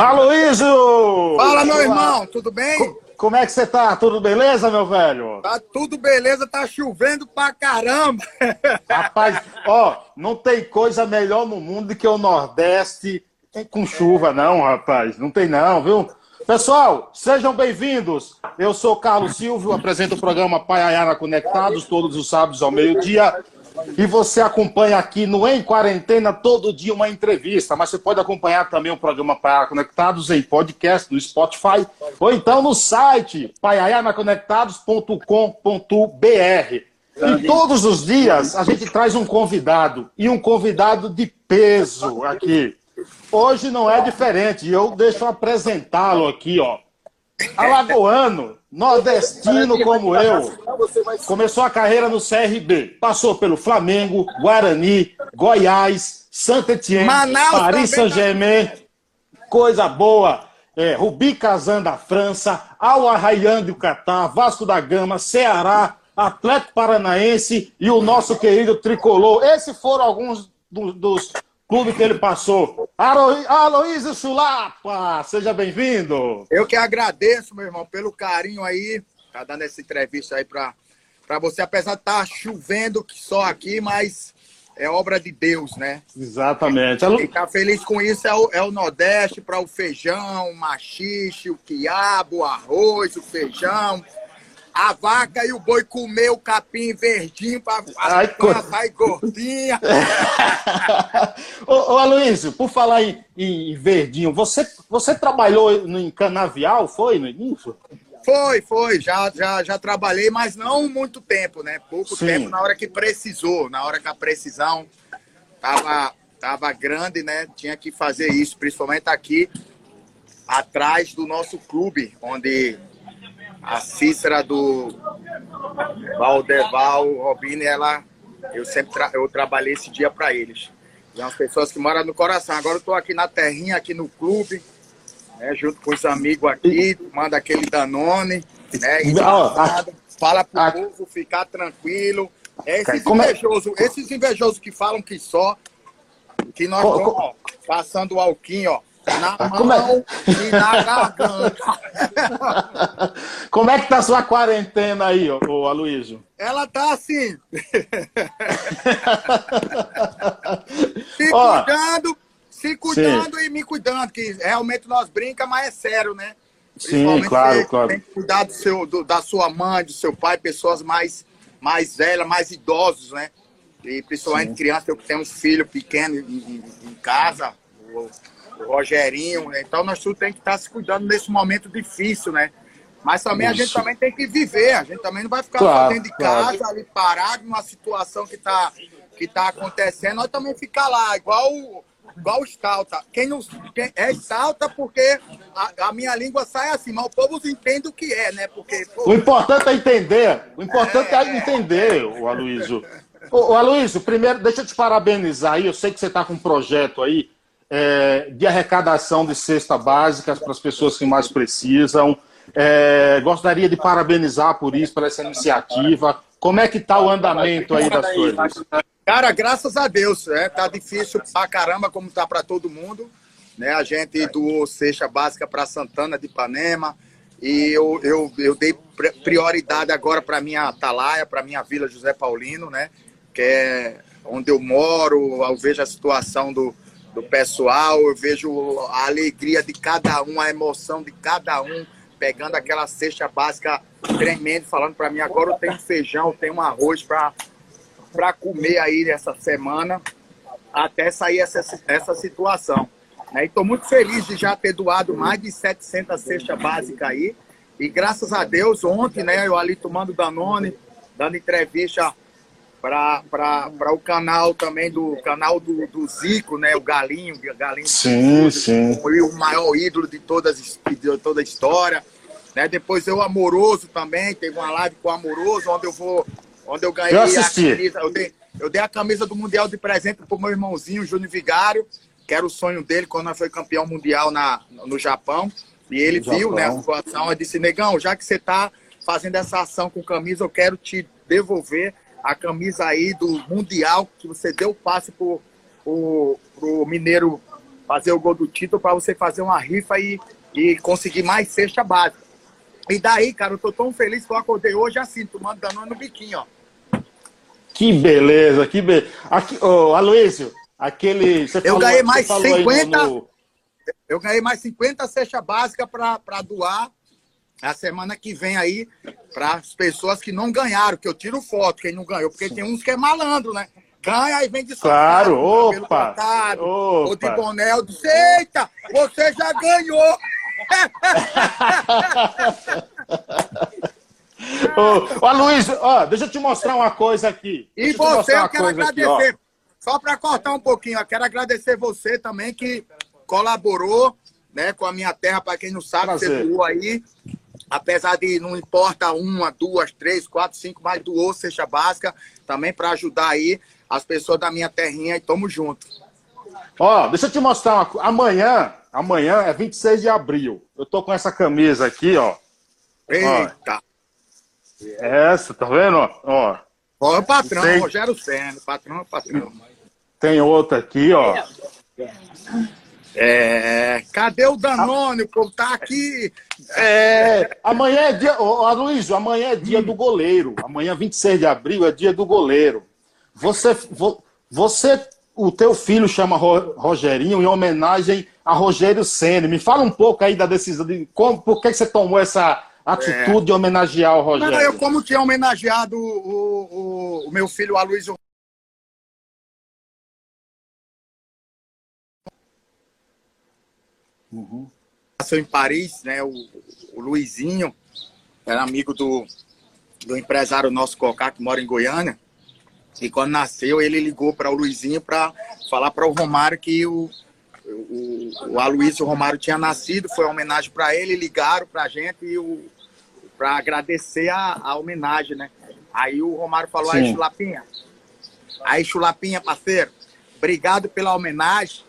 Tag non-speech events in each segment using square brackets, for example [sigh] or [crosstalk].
Aloysio! Fala, meu irmão, tudo bem? Como é que você tá? Tudo beleza, meu velho? Tá tudo beleza, tá chovendo pra caramba. [laughs] Rapaz, ó, não tem coisa melhor no mundo do que o Nordeste com chuva, não, rapaz. Não tem não, viu? Pessoal, sejam bem-vindos. Eu sou Carlos Silvio, apresento o programa Pai Ayara Conectados todos os sábados ao meio-dia. E você acompanha aqui no Em Quarentena todo dia uma entrevista, mas você pode acompanhar também o programa Paiayana Conectados em podcast, no Spotify, ou então no site paiayanaconectados.com.br. E todos os dias a gente traz um convidado, e um convidado de peso aqui. Hoje não é diferente, eu deixo apresentá-lo aqui, ó. Alagoano, nordestino como eu, começou a carreira no CRB, passou pelo Flamengo, Guarani, Goiás, Santa Etienne, Paris Saint-Germain, coisa boa, é, Rubi Kazan da França, Al Arraian do Catar, Vasco da Gama, Ceará, Atlético Paranaense e o nosso querido Tricolor. Esses foram alguns dos, dos clube que ele passou. Aloysio Chulapa, seja bem-vindo. Eu que agradeço, meu irmão, pelo carinho aí, tá dando essa entrevista aí para para você, apesar de estar tá chovendo só aqui, mas é obra de Deus, né? Exatamente. Ficar feliz com isso é o, é o Nordeste para o feijão, o machixe, o quiabo, o arroz, o feijão, a vaca e o boi comer o capim verdinho para sair gordinha. [laughs] ô, ô Aloysio, por falar em, em, verdinho, você, você trabalhou em canavial, foi no início? Foi, foi. Já, já, já trabalhei, mas não muito tempo, né? Pouco Sim. tempo na hora que precisou, na hora que a precisão tava, tava grande, né? Tinha que fazer isso, principalmente aqui atrás do nosso clube, onde a Cícera do Valdeval, Robine, ela, eu sempre tra eu trabalhei esse dia para eles. E umas pessoas que moram no coração. Agora eu estou aqui na terrinha, aqui no clube, né, junto com os amigos aqui, manda aquele Danone, né? Fala pro o povo ficar tranquilo. É esses é? invejosos, esses invejosos que falam que só, que nós estamos passando o alquinho, ó na ah, Como é? mão é? e na [laughs] garganta. Como é que tá a sua quarentena aí, ô, Aloysio? Ela tá assim. [laughs] se Ó, cuidando, se cuidando sim. e me cuidando, que realmente nós brinca, mas é sério, né? Sim, claro, claro. Tem que cuidar do seu, do, da sua mãe, do seu pai, pessoas mais, mais velhas, mais idosos, né? E principalmente crianças, eu que tenho um filho pequeno em, em, casa, Rogerinho. Né? Então nós tudo tem que estar se cuidando nesse momento difícil, né? Mas também Isso. a gente também tem que viver, a gente também não vai ficar claro, dentro de casa, claro. ali parado numa situação que está que tá acontecendo, nós também ficar lá, igual igual o Stalta. Quem não quem é Stalta porque a, a, minha língua sai assim, mas o povo entende o que é, né? Porque pô, o importante é entender. O importante é, é entender, o Aloysio. Ô, Aloysio, primeiro, deixa eu te parabenizar aí. Eu sei que você está com um projeto aí é, de arrecadação de cesta básicas para as pessoas que mais precisam. É, gostaria de parabenizar por isso, por essa iniciativa. Como é que está o andamento aí das coisas? Cara, graças a Deus, é, tá difícil pra caramba, como tá para todo mundo. Né? A gente doou cesta básica para Santana de Ipanema e eu, eu, eu dei prioridade agora para minha Atalaia, para minha Vila José Paulino, né? Que é onde eu moro, eu vejo a situação do, do pessoal, eu vejo a alegria de cada um, a emoção de cada um, pegando aquela cesta básica tremendo, falando para mim, agora eu tenho feijão, eu tenho arroz para comer aí nessa semana, até sair essa, essa situação. Né? E estou muito feliz de já ter doado mais de 700 cestas básicas aí, e graças a Deus, ontem, né, eu ali tomando Danone, dando entrevista para o canal também do canal do, do Zico, né? O Galinho, Galinho sim, sim. foi o maior ídolo de, todas, de toda a história. Né? Depois eu Amoroso também, teve uma live com o Amoroso, onde eu vou, onde eu ganhei eu a camisa. Eu dei, eu dei a camisa do Mundial de presente pro meu irmãozinho, Júnior Vigário, que era o sonho dele quando nós foi campeão mundial na, no Japão. E ele no viu né, a situação e disse, negão, já que você está fazendo essa ação com camisa, eu quero te devolver a camisa aí do Mundial, que você deu passe pro, pro, pro Mineiro fazer o gol do título para você fazer uma rifa e, e conseguir mais cesta básica. E daí, cara, eu tô tão feliz que eu acordei hoje assim, tomando Danone no biquinho, ó. Que beleza, que beleza. Aqui, oh, Aloysio, aquele. eu falou, ganhei mais 50. No... Eu ganhei mais 50 cesta básica para doar a semana que vem aí para as pessoas que não ganharam, que eu tiro foto, quem não ganhou, porque Sim. tem uns que é malandro, né? Ganha e vem de Claro, opa, cortado, opa. Ou de boné, eu disse, eita, você já ganhou! [laughs] ô, ô Luiz, ó, deixa eu te mostrar uma coisa aqui. E deixa você, eu, eu quero agradecer, aqui, só para cortar um pouquinho, eu quero agradecer você também que colaborou né, com a minha terra, para quem não sabe, Prazer. você doou aí. Apesar de não importa uma, duas, três, quatro, cinco, mas doou cesta básica também para ajudar aí as pessoas da minha terrinha e tamo junto. Ó, deixa eu te mostrar uma coisa. Amanhã, amanhã é 26 de abril. Eu tô com essa camisa aqui, ó. Eita! Ó. Essa, tá vendo? Ó. Ó, o patrão, Tem... Rogério Senna. Patrão é patrão. Tem outra aqui, ó. É, cadê o Danone? O povo tá aqui. É, amanhã é dia. Ô, Aloysio, amanhã é dia do goleiro. Amanhã, 26 de abril, é dia do goleiro. Você, você o teu filho chama Rogerinho em homenagem a Rogério Senna. Me fala um pouco aí da decisão, de como, por que você tomou essa atitude é. de homenagear o Rogério? Não, eu como tinha homenageado o, o, o meu filho Aloysio Uhum. Nasceu em Paris, né? O, o Luizinho era amigo do, do empresário nosso Cocá, que mora em Goiânia. E quando nasceu, ele ligou para o Luizinho para falar para o Romário que o, o, o Aloysio Romário tinha nascido, foi uma homenagem para ele, ligaram para a gente e para agradecer a, a, homenagem, né? Aí o Romário falou, Sim. aí Chulapinha, aí Chulapinha, parceiro, obrigado pela homenagem,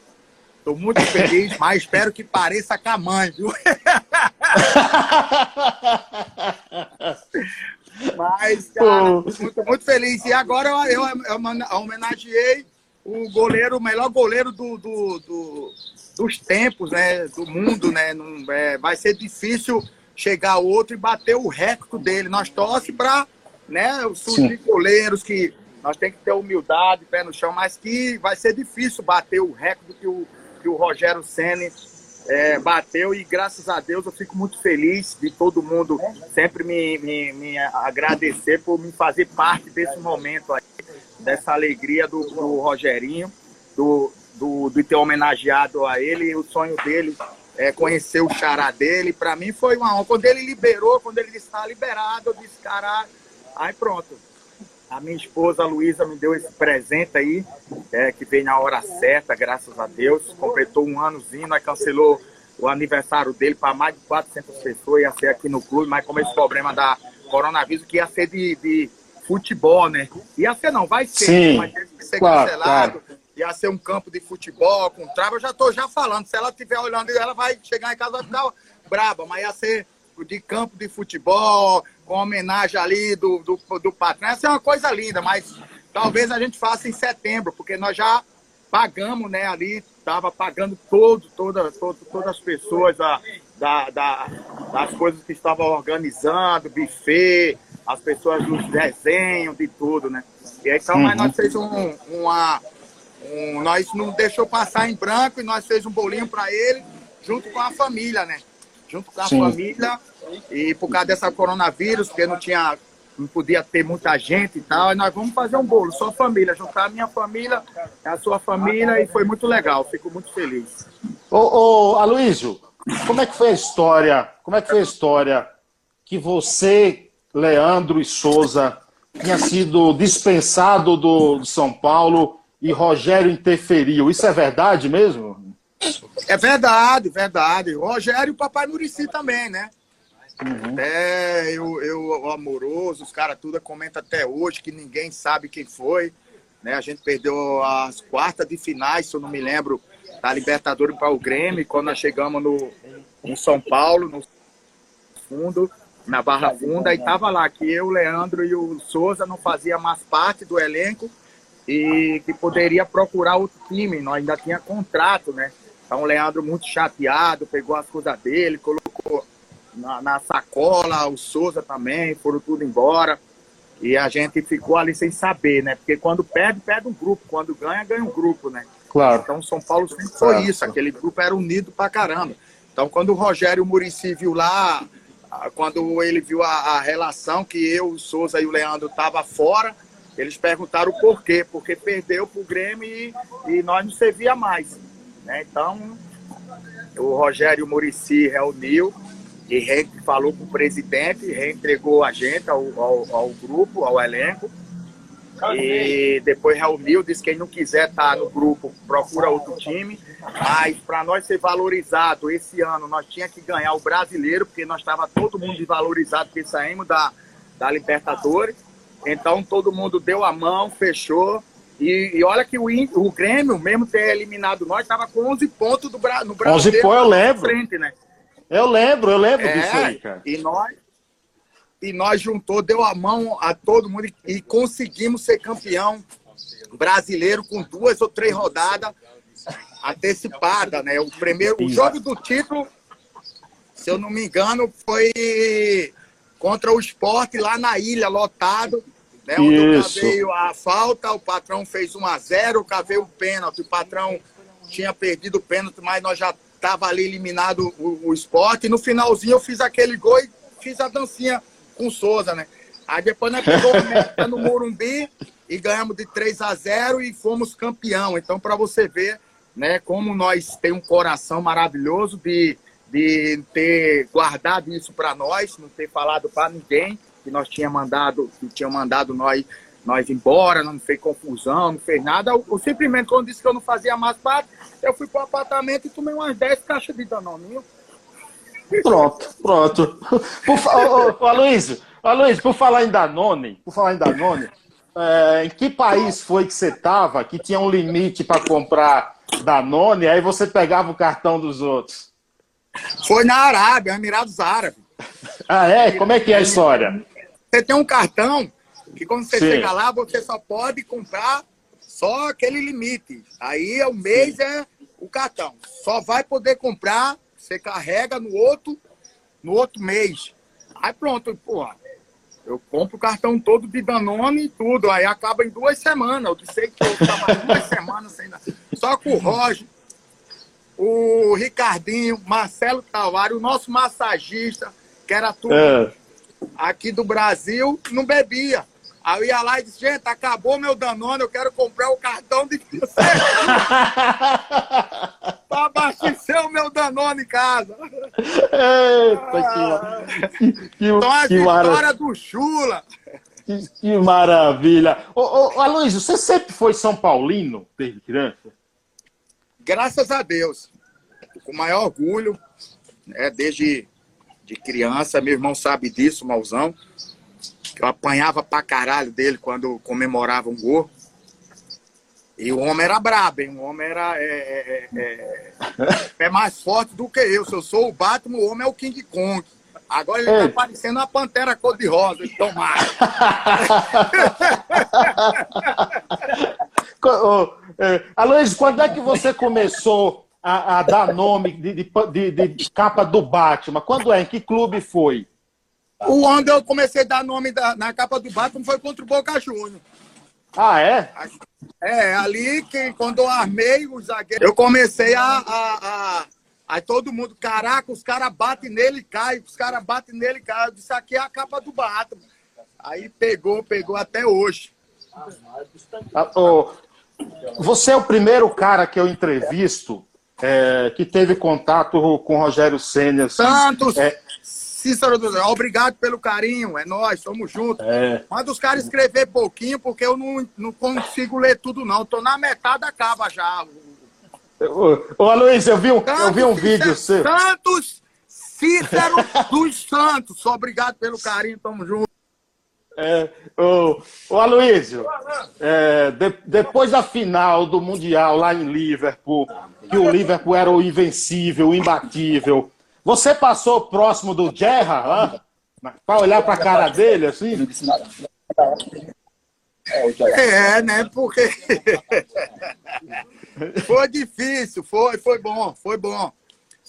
Estou muito feliz, mas espero que pareça com a mãe, viu? [laughs] mas, cara, muito, muito feliz. E agora eu, eu, homenageei o goleiro, o melhor goleiro do, do, do, dos tempos, né? Do mundo, né? Não, é, vai ser difícil chegar outro e bater o recorde dele. Nós torce para né, surgir goleiros que nós temos que ter humildade, pé no chão, mas que vai ser difícil bater o recorde que o que o Rogério Senna é, bateu e graças a Deus eu fico muito feliz de todo mundo sempre me, me, me agradecer por me fazer parte desse momento aí, dessa alegria do, do Rogerinho, do, do, ter homenageado a ele, o sonho dele é conhecer o xará dele, para mim foi uma honra. Quando ele liberou, quando ele disse, está liberado, eu disse, cara, aí pronto, a minha esposa Luísa me deu esse presente aí, é, que veio na hora certa, graças a Deus. Completou um anozinho, nós cancelou o aniversário dele para mais de 400 pessoas, ia ser aqui no clube, mas como esse problema da coronavírus, que ia ser de, de futebol, né? Ia ser não, vai ser, Sim, mas teve que ser claro, cancelado. Claro. Ia ser um campo de futebol com trava, eu já tô já falando. Se ela estiver olhando, ela vai chegar em casa e vai ficar braba, mas ia ser de campo de futebol, com homenagem ali do, do, do patrão. Essa é uma coisa linda, mas talvez a gente faça em setembro, porque nós já pagamos, né, ali, estava pagando todo, toda, todo, todas as pessoas da, da, da, das coisas que estavam organizando, buffet, as pessoas dos desenhos, de tudo, né? E aí, então, uhum. mas nós fez um, uma, um, nós não deixou passar em branco e nós fez um bolinho para ele, junto com a família, né? Junto com a Sim. família, e por causa dessa coronavírus, porque não tinha, não podia ter muita gente e tal, e nós vamos fazer um bolo, só família, juntar a minha família, a sua família, e foi muito legal, fico muito feliz. Ô, ô Aloysio, como é que foi a história, como é que foi a história que você, Leandro e Souza, tinha sido dispensado do, do São Paulo e Rogério interferiu. Isso é verdade mesmo? É verdade, verdade. O Rogério e o papai Murici também, né? Uhum. Até eu, eu, o Amoroso, os caras tudo comentam até hoje que ninguém sabe quem foi. Né? A gente perdeu as quartas de finais, se eu não me lembro, da Libertadores para o Grêmio, quando nós chegamos no, em São Paulo, no fundo, na Barra Funda, e tava lá que eu, o Leandro e o Souza não fazia mais parte do elenco e que poderia procurar outro time. Nós ainda tinha contrato, né? Então o Leandro muito chateado, pegou as coisas dele, colocou na, na sacola, o Souza também, foram tudo embora. E a gente ficou ali sem saber, né? Porque quando perde, perde um grupo. Quando ganha, ganha um grupo, né? Claro. Então São Paulo sempre foi isso. Aquele grupo era unido pra caramba. Então quando o Rogério Murici viu lá, quando ele viu a, a, relação que eu, o Souza e o Leandro tava fora, eles perguntaram o porquê. Porque perdeu pro Grêmio e, e nós não servia mais. Né? Então o Rogério Murici reuniu e falou com o presidente, reentregou a gente ao, ao, ao grupo, ao elenco. E depois reuniu, disse que quem não quiser estar no grupo, procura outro time. Mas para nós ser valorizado esse ano, nós tinha que ganhar o brasileiro, porque nós estava todo mundo desvalorizado, porque saímos da, da Libertadores. Então todo mundo deu a mão, fechou. E, e olha que o, o Grêmio, mesmo ter eliminado nós, estava com 11 pontos do, no Brasil. 11 pontos, eu lembro. Frente, né? Eu lembro, eu lembro é, disso aí, cara. E nós, e nós juntou, deu a mão a todo mundo e, e conseguimos ser campeão brasileiro com duas ou três rodadas antecipadas, né? O primeiro, o jogo do título, se eu não me engano, foi contra o esporte lá na ilha, lotado. Né, onde Isso. eu cavei a falta, o patrão fez 1 a 0 eu cavei o pênalti, o patrão tinha perdido o pênalti, mas nós já tava ali eliminado o, o esporte. E no finalzinho eu fiz aquele gol e fiz a dancinha com o Souza, né? Aí depois nós pegou meta no Morumbi e ganhamos de 3 a 0 e fomos campeão. Então, para você ver, né, como nós tem um coração maravilhoso de, de ter guardado isso para nós, não ter falado para ninguém que nós tinha mandado, que tinha mandado nós nós embora, não fez confusão, não fez nada. Eu, simplesmente, quando disse que eu não fazia mais parte, eu fui pro apartamento e tomei umas 10 caixas de danoninho. Pronto, pronto. Por, ô, [laughs] ô, Aloysio, Aloysio, por falar em Danone, por falar em Danone, é, em que país foi que você estava que tinha um limite para comprar Danone, aí você pegava o cartão dos outros? Foi na Arábia, Emirados Árabes. Ah, é? Como é que é a história? Você tem um cartão que quando você Sim. chega lá, você só pode comprar só aquele limite. Aí é o mês Sim. é o cartão. Só vai poder comprar, você carrega no outro, no outro mês. Aí pronto, porra. Eu compro o cartão todo de Danone e tudo. Aí acaba em duas semanas. Eu disse que eu estava [laughs] duas semanas sem nada. Só com o Roger, o Ricardinho, Marcelo Tavares, o nosso massagista, que era tudo é. Aqui do Brasil, não bebia. Aí eu ia lá e disse, gente, acabou meu Danone, eu quero comprar o cartão de [laughs] para abastecer o meu Danone em casa. Eita, que, que, então, a história do Chula. Que, que maravilha. Ô, ô, Aloysio, você sempre foi São Paulino desde criança? Graças a Deus. Com o maior orgulho, né, desde de criança, meu irmão sabe disso, Mauzão. Eu apanhava pra caralho dele quando comemorava um gol. E o homem era brabo, hein? O homem era é, é, é, é, [laughs] mais forte do que eu. Se eu sou o Batman, o homem é o King Kong. Agora ele Ei. tá parecendo uma pantera cor-de-rosa. Tomara. [laughs] Aloysio, quando é que você começou a, a dar nome de, de, de, de, capa do Batman? Quando é? Em que clube foi? O onde eu comecei a dar nome da, na capa do Batman foi contra o Boca Juniors. Ah, é? É, ali que quando eu armei o zagueiro, eu comecei a, a, a Aí todo mundo, caraca, os caras batem nele e caem, os caras batem nele e caem. Eu disse, aqui é a capa do Batman. Aí pegou, pegou até hoje. Ah, oh, você é o primeiro cara que eu entrevisto é, que teve contato com o Rogério Senna. Santos! É, Cícero do obrigado pelo carinho, é nós, somos juntos. É. Manda os caras escrever pouquinho, porque eu não, não consigo ler tudo, não. Tô na metade, acaba já. Ô, ô Aloysio, eu vi um, eu vi um vídeo seu. Santos Cícero dos Santos. Obrigado pelo carinho, tamo junto. É, ô, ô Aloysio, é, de, depois da final do Mundial lá em Liverpool, que o Liverpool era o invencível, o imbatível, você passou próximo do Gerra, para olhar para a cara dele assim? É, né? Porque [laughs] Foi difícil, foi, foi bom, foi bom.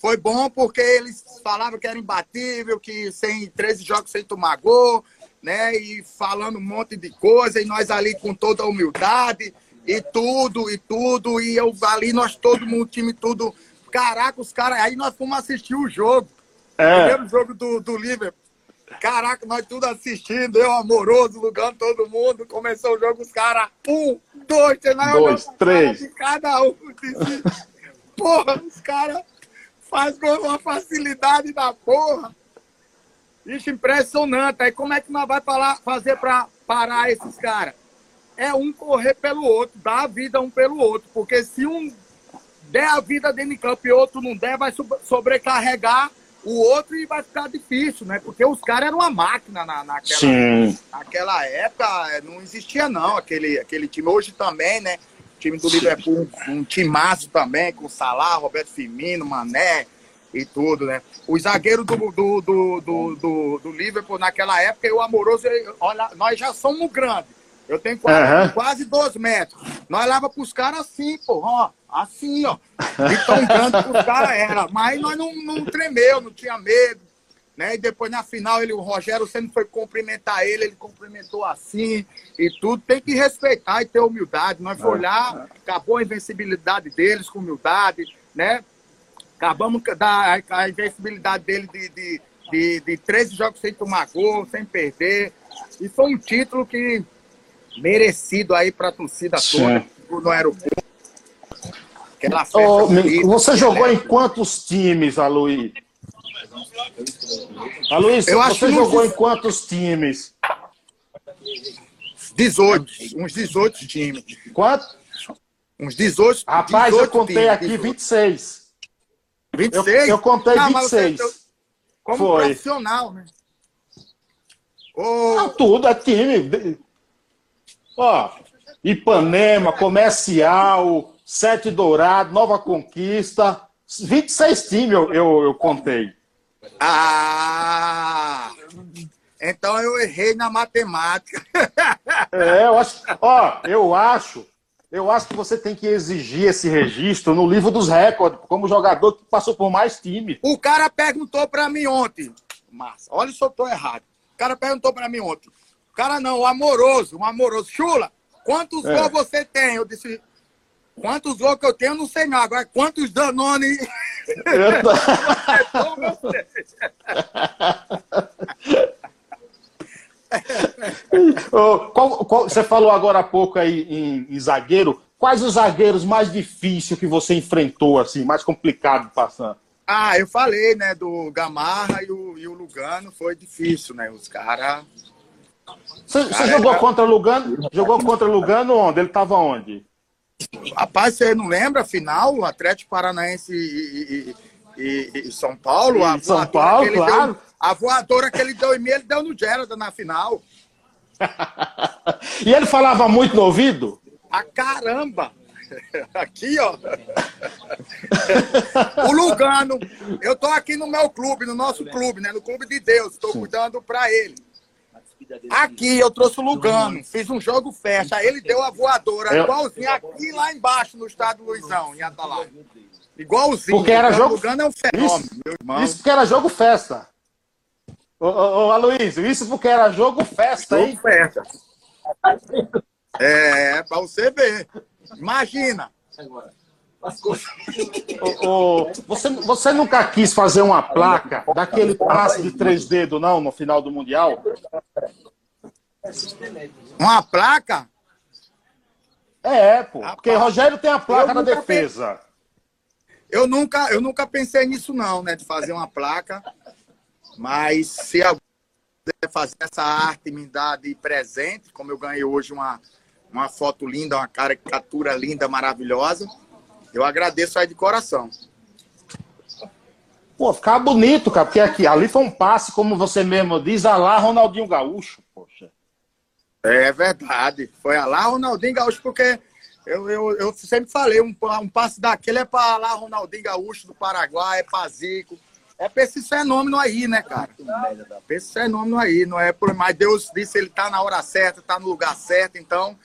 Foi bom porque eles falavam que era imbatível, que sem 13 jogos sem tomar gol, né? E falando um monte de coisa, e nós ali com toda a humildade, e tudo, e tudo, e eu ali, nós todo mundo, time tudo. Caraca, os caras. Aí nós fomos assistir o jogo. É. Primeiro jogo do, do Liverpool. Caraca, nós tudo assistindo, eu amoroso, lugando todo mundo. Começou o jogo, os caras, um, dois, dois, três. De cada um. [laughs] Porra, os caras faz com uma facilidade da porra. Isso impressionante. Aí como é que nós vai falar, fazer para parar esses caras? É um correr pelo outro, dar a vida um pelo outro. Porque se um der a vida dentro de campo e outro não der, vai sobrecarregar o outro e vai ficar difícil, né? Porque os caras eram uma máquina na, naquela, Sim. naquela época, é, não existia não aquele, aquele time. Hoje também, né? O time do Liverpool, um, um timaço também, com Salah, Roberto Firmino, Mané e tudo, né? O zagueiro do, do, do, do, do, do Liverpool naquela época, eu amoroso, olha, nós já somos grandes. Eu tenho quase, uhum. quase dois metros. Nós lava pros caras assim, pô, ó. Assim, ó. De tão grande que os caras eram. Mas nós não, não tremeu, não tinha medo. Né? E depois na final ele, o Rogério sempre foi cumprimentar ele, ele cumprimentou assim e tudo. Tem que respeitar e ter humildade. Nós vamos olhar, acabou a invencibilidade deles com humildade, né? Acabamos da a invencibilidade dele de, de, de, de 13 jogos sem tomar gol, sem perder. E foi um título que merecido aí para a torcida toda no aeroporto. Oh, você jogou em quantos times, Aloy? Aloy, você jogou em quantos times? 18, uns 18 times. Quanto? Uns 18. Rapaz, 18 eu contei times, aqui 18. 26. 26? Eu, eu contei Não, 26. Você, como Foi. profissional, né? Oh... Não, tudo é time. Ó, Ipanema, Comercial, Sete Dourado, Nova Conquista. 26 times eu, eu, eu contei. Ah! Então eu errei na matemática. [laughs] É, eu acho. Ó, eu acho. Eu acho que você tem que exigir esse registro no livro dos recordes, como jogador que passou por mais time. O cara perguntou para mim ontem. Massa, olha se eu tô errado. O cara perguntou para mim ontem. O cara não, o amoroso, o amoroso. Chula, quantos é. gols você tem? Eu disse, quantos gols que eu tenho, eu não sei não. Agora, quantos Danone... oh, [laughs] [laughs] qual, qual, você falou agora há pouco aí em, em, zagueiro. Quais os zagueiros mais difíceis que você enfrentou, assim, mais complicado passando? Ah, eu falei, né, do Gamarra e o, e o Lugano, foi difícil, né? Os caras você, você jogou contra Lugano? Jogou contra Lugano onde? Ele estava onde? Rapaz, você não lembra a final? Atlético Paranaense e, e, e, e São Paulo? A São Paulo, claro. Deu, a voadora que ele deu em mim, ele deu no Gerard na final. [laughs] e ele falava muito no ouvido? A caramba! [laughs] Aqui, ó. [laughs] o Lugano, eu tô aqui no meu clube, no nosso clube, né? No clube de Deus, estou cuidando para ele. Aqui eu trouxe o Lugano, fiz um jogo festa, ele deu a voadora, igualzinho aqui lá embaixo no estado Luizão, em Atalaya. Igualzinho. Porque era jogo... Lugano é um fenômeno, isso, meu irmão. Isso porque era jogo festa. Ô, ô, ô Aloysio, isso porque era jogo festa, jogo hein? festa. É, pra você ver. Imagina. Agora. você, você nunca quis fazer uma placa daquele passe de três dedos, não, no final do Mundial? Uma placa? É, pô. Porque Rogério tem a placa na defesa. Eu nunca, eu nunca pensei nisso, não, né? De fazer uma placa. Mas se alguém fazer essa arte me dar de presente, como eu ganhei hoje uma, uma foto linda, uma caricatura linda, maravilhosa eu agradeço aí de coração. Pô, ficava bonito, cara, porque aqui, ali foi um passe, como você mesmo diz, a lá Ronaldinho Gaúcho, poxa. É verdade. Foi a lá Ronaldinho Gaúcho, porque eu, eu, eu sempre falei, um, um passe daquele é para lá Ronaldinho Gaúcho do Paraguai, é para Zico. É para esse fenômeno aí, né, cara? Pra esse fenômeno aí, não é por Deus disse ele tá na hora certa, tá no lugar certo, então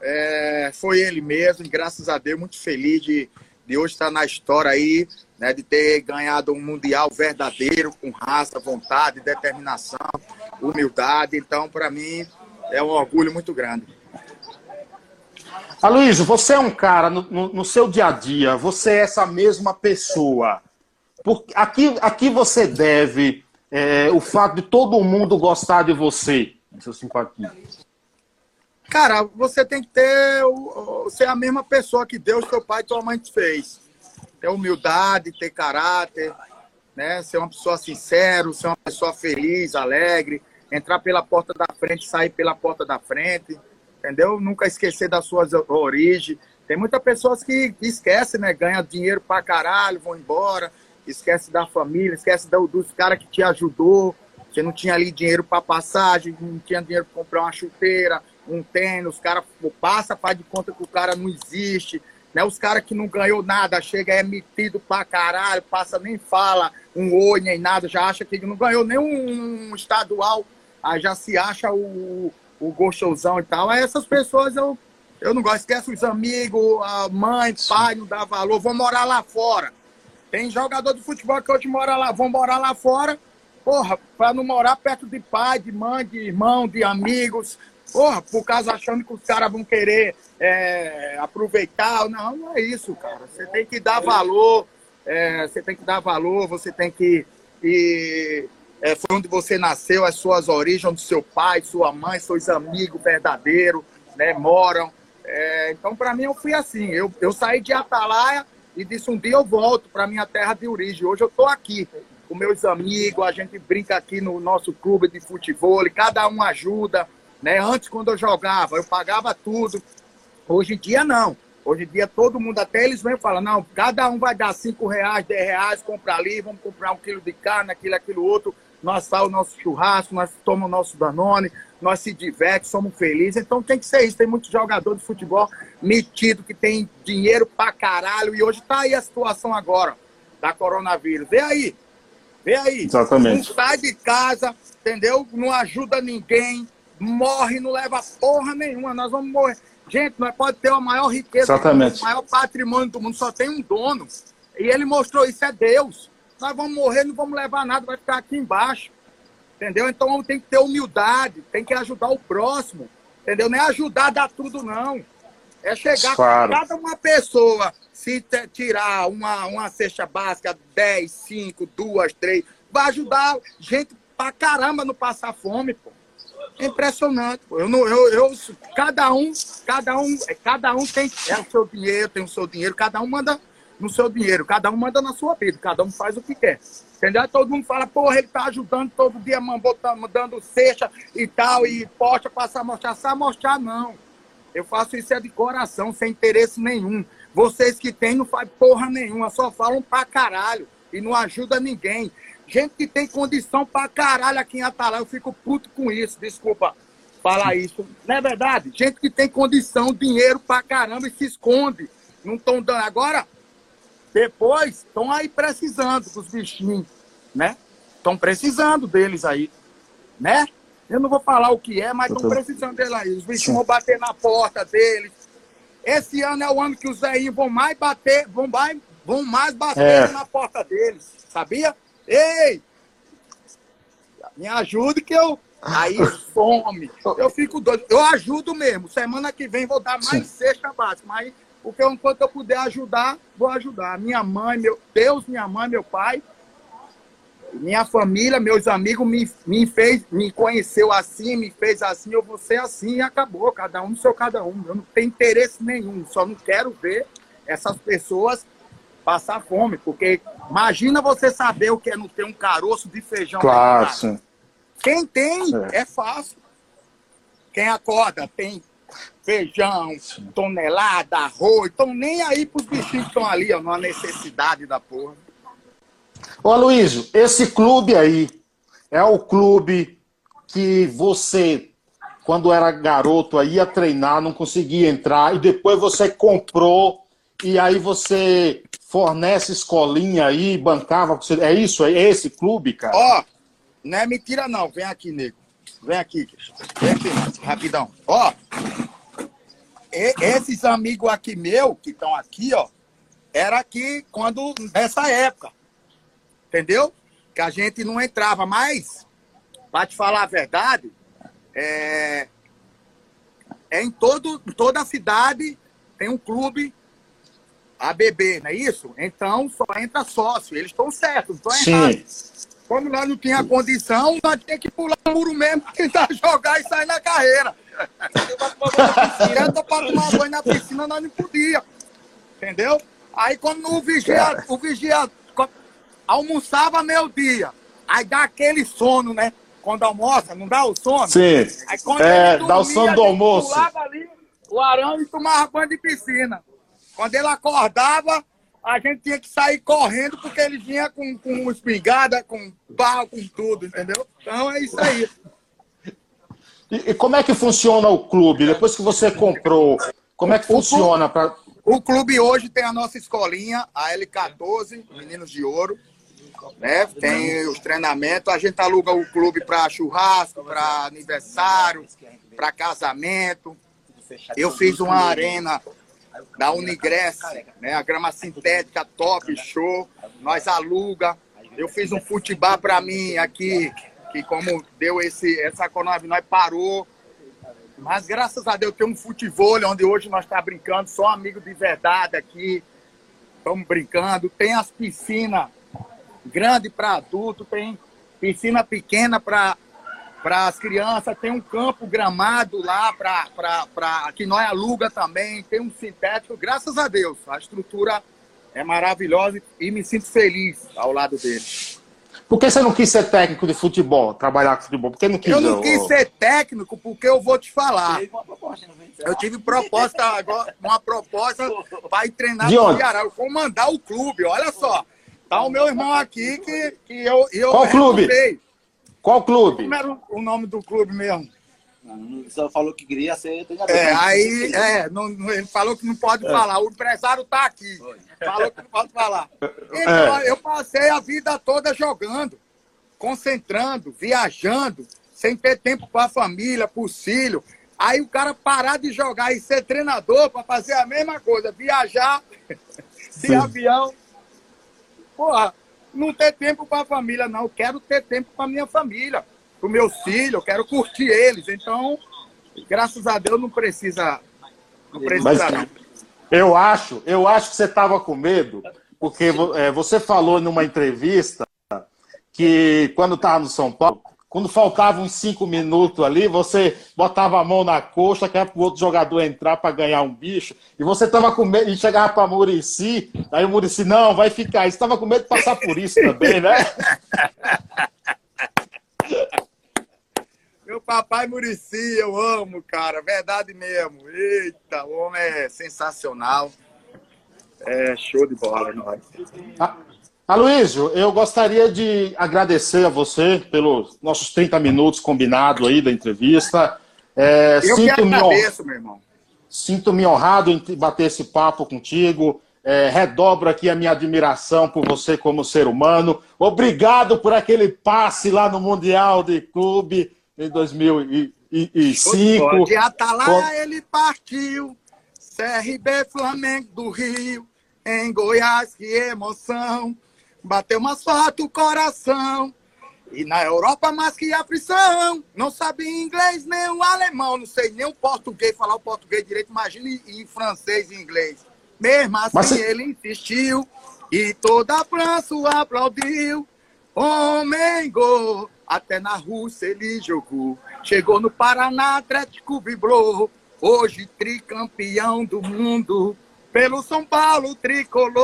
é, foi ele mesmo, graças a Deus, muito feliz de, de hoje estar na história aí, né, de ter ganhado um Mundial verdadeiro, com raça, vontade, determinação, humildade. Então, para mim, é um orgulho muito grande. Aloysio, você é um cara, no, no, no, seu dia a dia, você é essa mesma pessoa. Por, aqui, aqui você deve é, o fato de todo mundo gostar de você, seu simpatia. Cara, você tem que ter ser a mesma pessoa que Deus, seu pai e tua mãe te fez. Ter humildade, ter caráter, né? Ser uma pessoa sincera, ser uma pessoa feliz, alegre, entrar pela porta da frente, sair pela porta da frente, entendeu? Nunca esquecer das suas origens. Tem muitas pessoas que esquecem, né? Ganha dinheiro pra caralho, vão embora, esquece da família, esquece dos caras que te ajudou. Você não tinha ali dinheiro para passagem, não tinha dinheiro para comprar uma chuteira, um tênis, os caras passa, faz de conta que o cara não existe. Né? Os caras que não ganhou nada, chega, é metido pra caralho, passa, nem fala um oi, nem nada, já acha que não ganhou nem um estadual, aí já se acha o, o gostosão e tal. Aí essas pessoas eu, eu não gosto, esquece os amigos, a mãe, pai, não dá valor, vão morar lá fora. Tem jogador de futebol que hoje mora lá, vão morar lá fora, porra, pra não morar perto de pai, de mãe, de irmão, de amigos, porra, por causa achando que os caras vão querer é, aproveitar. Não, não é isso, cara. Você tem que dar valor, é, você tem que dar valor, você tem que. E, é, foi onde você nasceu, as suas origens, onde seu pai, sua mãe, seus amigos verdadeiros, né, moram. É, então, para mim, eu fui assim. Eu, eu saí de Atalaia e disse: um dia eu volto para minha terra de origem. Hoje eu estou aqui com meus amigos, a gente brinca aqui no nosso clube de futebol, cada um ajuda. Né? Antes, quando eu jogava, eu pagava tudo. Hoje em dia, não. Hoje em dia, todo mundo, até eles vêm falar, não, cada um vai dar 5 reais, 10 reais, comprar ali, vamos comprar um quilo de carne, aquilo, aquilo outro. Nós saímos o nosso churrasco, nós tomamos o nosso Danone, nós se divertimos, somos felizes. Então tem que ser isso. Tem muito jogador de futebol metido que tem dinheiro pra caralho. E hoje tá aí a situação agora da coronavírus. Vê aí. Vê aí. Exatamente. Não sai de casa, entendeu? Não ajuda ninguém morre, não leva porra nenhuma, nós vamos morrer. Gente, nós pode ter a maior riqueza, Exatamente. o maior patrimônio do mundo, só tem um dono. E ele mostrou isso, é Deus. Nós vamos morrer, não vamos levar nada, vai ficar aqui embaixo. Entendeu? Então tem que ter humildade, tem que ajudar o próximo. Entendeu? Não é ajudar a dar tudo, não. É chegar claro. cada uma pessoa, se tirar uma, uma cesta básica, 10, 5, 2, 3, vai ajudar gente pra caramba não passar fome, pô. É impressionante. Pô. Eu não, eu, eu, cada um, cada um, cada um tem é o seu dinheiro, tem o seu dinheiro, cada um manda no seu dinheiro, cada um manda na sua vida, cada um faz o que quer. Entendeu? Todo mundo fala, porra, ele tá ajudando todo dia, botando, dando cesta e tal, e posta passar mostrar, só mostrar não. Eu faço isso é de coração, sem interesse nenhum. Vocês que têm não faz porra nenhuma, só falam pra caralho e não ajuda ninguém. Gente que tem condição pra caralho aqui em Atalã, eu fico puto com isso, desculpa falar isso. Não é verdade? Gente que tem condição, dinheiro pra caramba e se esconde. Não estão dando. Agora, depois, estão aí precisando dos bichinhos, né? Estão precisando deles aí, né? Eu não vou falar o que é, mas estão precisando deles aí. Os bichinhos vão bater na porta deles. Esse ano é o ano que os velhinhos vão mais bater, vão mais, vão mais bater é. na porta deles, sabia? Ei! Me ajude que eu. Aí some. Eu fico doido. Eu ajudo mesmo. Semana que vem vou dar mais Sim. sexta básica. Mas porque enquanto eu puder ajudar, vou ajudar. Minha mãe, meu Deus, minha mãe, meu pai, minha família, meus amigos me, me fez, me conheceu assim, me fez assim, eu vou ser assim e acabou. Cada um no seu cada um. Eu não tenho interesse nenhum. Só não quero ver essas pessoas passar fome, porque imagina você saber o que é não ter um caroço de feijão. Claro, sim. Quem tem, é. é fácil. Quem acorda tem feijão, sim. tonelada, arroz, estão nem aí para os bichinhos que estão ali, ó, numa necessidade da porra. Ô Aloysio, esse clube aí é o clube que você, quando era garoto, aí ia treinar, não conseguia entrar, e depois você comprou, e aí você fornece escolinha aí, bancava. É isso? É esse clube, cara? Ó, não é mentira não. Vem aqui, nego. Vem aqui, vem aqui, rapidão. Ó, esses amigos aqui meu, que estão aqui, ó, era aqui quando, nessa época. Entendeu? Que a gente não entrava mais. Para te falar a verdade, é, é em todo, toda a cidade tem um clube ABB, não é isso? Então só entra sócio. Eles estão certos, estão errados. Como nós não tinha condição, nós tinha que pular o muro mesmo [laughs] tentar jogar e sair na carreira. Direto para tomar banho na piscina, nós não podia. Entendeu? Aí quando o vigia, o vigia almoçava meio-dia, aí dá aquele sono, né? Quando almoça, não dá o sono? Sim. Aí, quando é, dormia, dá o sono do almoço. Ali, o arame tomava banho de piscina. Quando ele acordava, a gente tinha que sair correndo porque ele vinha com, com espingarda, com pau, com tudo, entendeu? Então é isso aí. E, e, como é que funciona o clube? Depois que você comprou, como é que o funciona? Pra... O clube hoje tem a nossa escolinha, a L14, Meninos de Ouro. Né? Tem os treinamentos. A gente aluga o clube para churrasco, para aniversário, para casamento. Eu fiz uma arena da Unigress, né? A grama sintética top, show. Nós aluga. Eu fiz um futebol para mim aqui, que como deu esse, essa Conave, nós parou. Mas graças a Deus tem um futebol onde hoje nós estamos tá brincando, só amigo de verdade aqui. Estamos brincando. Tem as piscinas grande para adulto, tem piscina pequena para para as crianças, tem um campo gramado lá para que nós aluga também, tem um sintético, graças a Deus. A estrutura é maravilhosa e me sinto feliz ao lado dele. Por que você não quis ser técnico de futebol, trabalhar com futebol? Por que não quis? Eu não quis ser técnico porque eu vou te falar. Eu tive proposta agora, uma proposta para ir treinar no Ceará, eu comandar o clube, olha só. Tá o meu irmão aqui que, que eu, eu Qual clube? Qual clube? Como era o nome do clube mesmo? Só falou que queria ser treinador. É, aí, é, não, ele falou que não pode é. falar. O empresário tá aqui. Foi. Falou que não pode falar. [laughs] Então, é. eu passei a vida toda jogando, concentrando, viajando, sem ter tempo para a família, para os filhos. Aí o cara parar de jogar e ser treinador para fazer a mesma coisa, viajar [laughs] de avião. Porra, não ter tempo para a família, não. Eu quero ter tempo para minha família, para meus filhos, eu quero curtir eles. Então, graças a Deus, não precisa. Não precisa, Mas, não. Eu acho, eu acho que você estava com medo, porque é, você falou numa entrevista que quando estava no São Paulo, quando faltavam uns cinco minutos ali, você botava a mão na coxa, que era para o outro jogador entrar para ganhar um bicho, e você estava com medo, e chegava para Murici, aí o Murici, não, vai ficar. Você estava com medo de passar por isso também, né? Meu papai Murici, eu amo, cara, verdade mesmo. Eita, o homem é sensacional. É show de bola, nós. Ah. Aloysio, eu gostaria de agradecer a você pelos nossos 30 minutos combinado aí da entrevista. É, eu que agradeço, honrado, meu irmão. Sinto-me honrado em bater esse papo contigo. É, redobro aqui a minha admiração por você como ser humano. Obrigado por aquele passe lá no Mundial de Clube em 2005. De Atalaia ele partiu, CRB Flamengo do Rio, em Goiás, que emoção. Bateu mais forte o coração. E na Europa mais que aflição. Não sabia inglês nem o alemão. Não sei nem o português, falar o português direito. Imagine em francês e inglês. Mesmo assim Mas... ele insistiu. E toda a França o aplaudiu. Homem gol. Até na Rússia ele jogou. Chegou no Paraná, Atlético vibrou. Hoje tricampeão do mundo pelo São Paulo tricolor.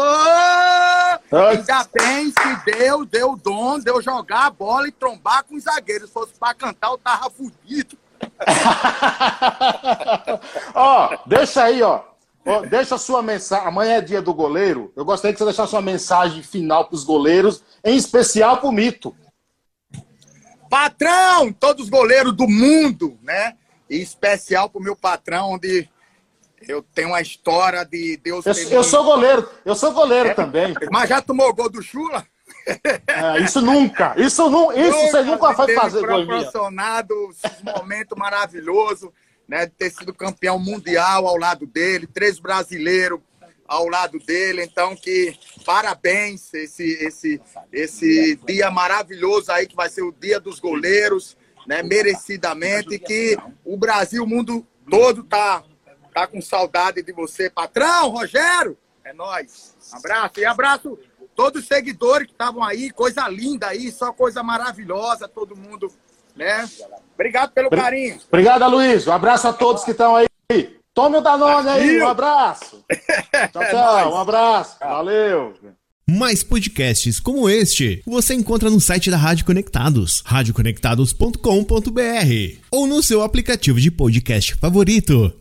Ainda bem que Deus deu o dom de eu jogar a bola e trombar com os zagueiros. Se fosse para cantar, eu tava fudido. [laughs] ó, deixa aí, ó. ó. Deixa a sua mensagem. Amanhã é dia do goleiro. Eu gostaria que você deixasse sua mensagem final para os goleiros, em especial para o Mito. Patrão, todos os goleiros do mundo, né? E especial para o meu patrão, onde eu tenho uma história de Deus. Eu, eu sou goleiro, eu sou goleiro é, também. Mas já tomou gol do Chula? É, isso nunca, isso, não, isso nunca, você nunca vai fazer gol. proporcionado esse momento maravilhoso, né, de ter sido campeão mundial ao lado dele, três brasileiros ao lado dele. Então, que parabéns esse, esse, esse dia maravilhoso aí, que vai ser o dia dos goleiros, né, merecidamente, que o Brasil, o mundo todo tá, tá com saudade de você, patrão, Rogério. É nós. Um abraço. E abraço todos os seguidores que estavam aí, coisa linda aí, só coisa maravilhosa, todo mundo, né? Obrigado pelo carinho. Obrigado, Luiz. Um abraço a todos que estão aí. Tome o Danone aí, [laughs] um abraço. Tchau, tchau, um abraço. Valeu. Mais podcasts como este você encontra no site da Rádio Conectados, radioconectados.com.br ou no seu aplicativo de podcast favorito.